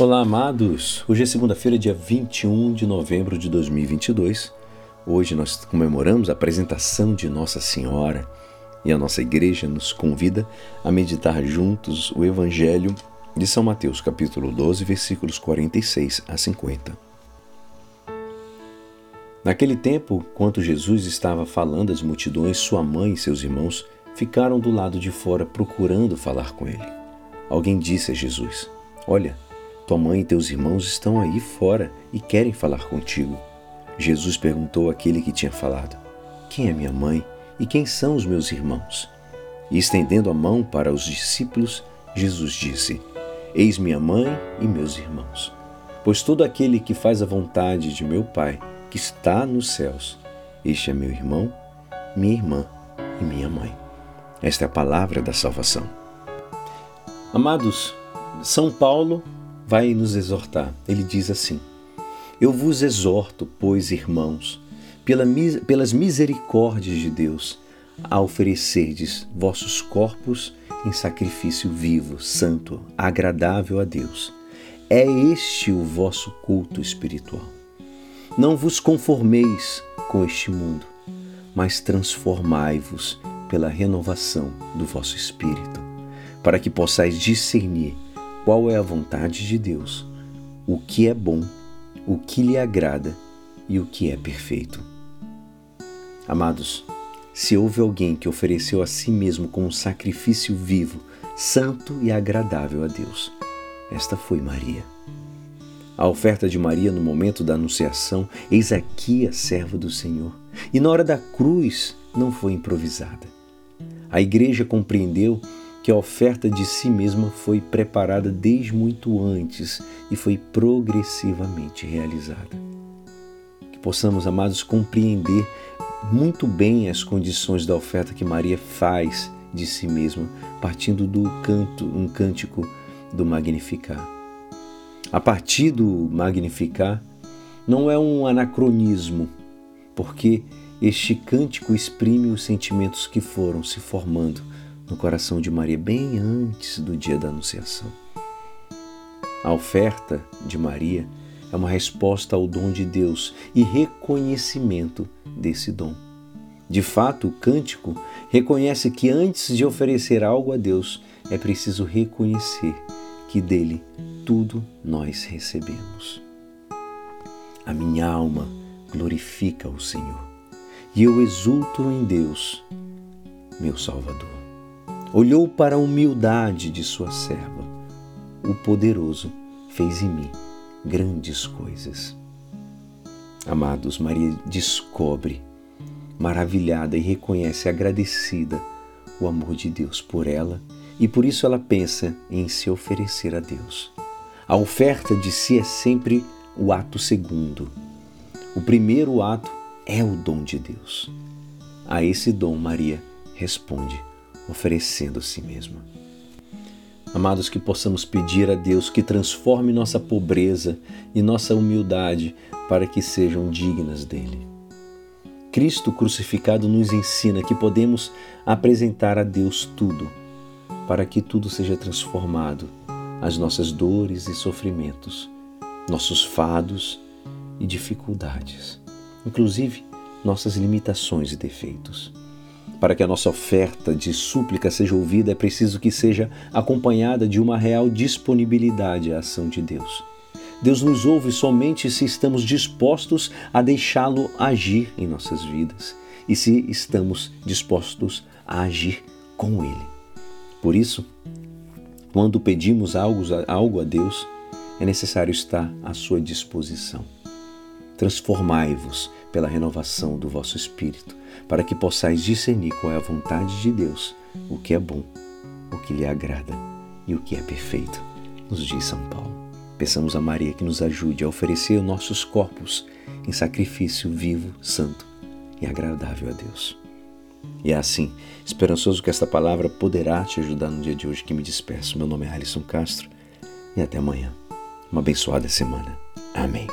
Olá, amados! Hoje é segunda-feira, dia 21 de novembro de 2022. Hoje nós comemoramos a apresentação de Nossa Senhora e a nossa igreja nos convida a meditar juntos o Evangelho de São Mateus, capítulo 12, versículos 46 a 50. Naquele tempo, quando Jesus estava falando às multidões, sua mãe e seus irmãos ficaram do lado de fora procurando falar com ele. Alguém disse a Jesus: Olha, tua mãe e teus irmãos estão aí fora e querem falar contigo. Jesus perguntou àquele que tinha falado: Quem é minha mãe e quem são os meus irmãos? E estendendo a mão para os discípulos, Jesus disse: Eis minha mãe e meus irmãos. Pois todo aquele que faz a vontade de meu Pai, que está nos céus, este é meu irmão, minha irmã e minha mãe. Esta é a palavra da salvação. Amados, São Paulo vai nos exortar. Ele diz assim: Eu vos exorto, pois, irmãos, pela, pelas misericórdias de Deus, a oferecerdes vossos corpos em sacrifício vivo, santo, agradável a Deus. É este o vosso culto espiritual. Não vos conformeis com este mundo, mas transformai-vos pela renovação do vosso espírito, para que possais discernir qual é a vontade de Deus, o que é bom, o que lhe agrada e o que é perfeito. Amados, se houve alguém que ofereceu a si mesmo como sacrifício vivo, santo e agradável a Deus, esta foi Maria. A oferta de Maria no momento da anunciação, eis aqui a serva do Senhor, e na hora da cruz não foi improvisada. A igreja compreendeu que a oferta de si mesma foi preparada desde muito antes e foi progressivamente realizada. Que possamos, amados, compreender muito bem as condições da oferta que Maria faz de si mesma, partindo do canto, um cântico do Magnificar. A partir do Magnificar, não é um anacronismo, porque este cântico exprime os sentimentos que foram se formando no coração de Maria bem antes do dia da Anunciação. A oferta de Maria é uma resposta ao dom de Deus e reconhecimento desse dom. De fato, o cântico reconhece que antes de oferecer algo a Deus, é preciso reconhecer que dele tudo nós recebemos. A minha alma glorifica o Senhor e eu exulto em Deus, meu Salvador olhou para a humildade de sua serva. O poderoso fez em mim grandes coisas. Amados, Maria descobre, maravilhada e reconhece agradecida o amor de Deus por ela e por isso ela pensa em se oferecer a Deus. A oferta de si é sempre o ato segundo. O primeiro ato é o dom de Deus. A esse dom, Maria responde oferecendo a si mesma. Amados, que possamos pedir a Deus que transforme nossa pobreza e nossa humildade para que sejam dignas dele. Cristo crucificado nos ensina que podemos apresentar a Deus tudo, para que tudo seja transformado, as nossas dores e sofrimentos, nossos fados e dificuldades, inclusive nossas limitações e defeitos. Para que a nossa oferta de súplica seja ouvida, é preciso que seja acompanhada de uma real disponibilidade à ação de Deus. Deus nos ouve somente se estamos dispostos a deixá-lo agir em nossas vidas e se estamos dispostos a agir com Ele. Por isso, quando pedimos algo, a Deus, é necessário estar à sua disposição. Transformai-vos pela renovação do vosso espírito, para que possais discernir qual é a vontade de Deus, o que é bom, o que lhe agrada e o que é perfeito, nos diz São Paulo. Peçamos a Maria que nos ajude a oferecer nossos corpos em sacrifício vivo, santo e agradável a Deus. E é assim, esperançoso que esta palavra poderá te ajudar no dia de hoje que me despeço. Meu nome é Alisson Castro e até amanhã. Uma abençoada semana. Amém.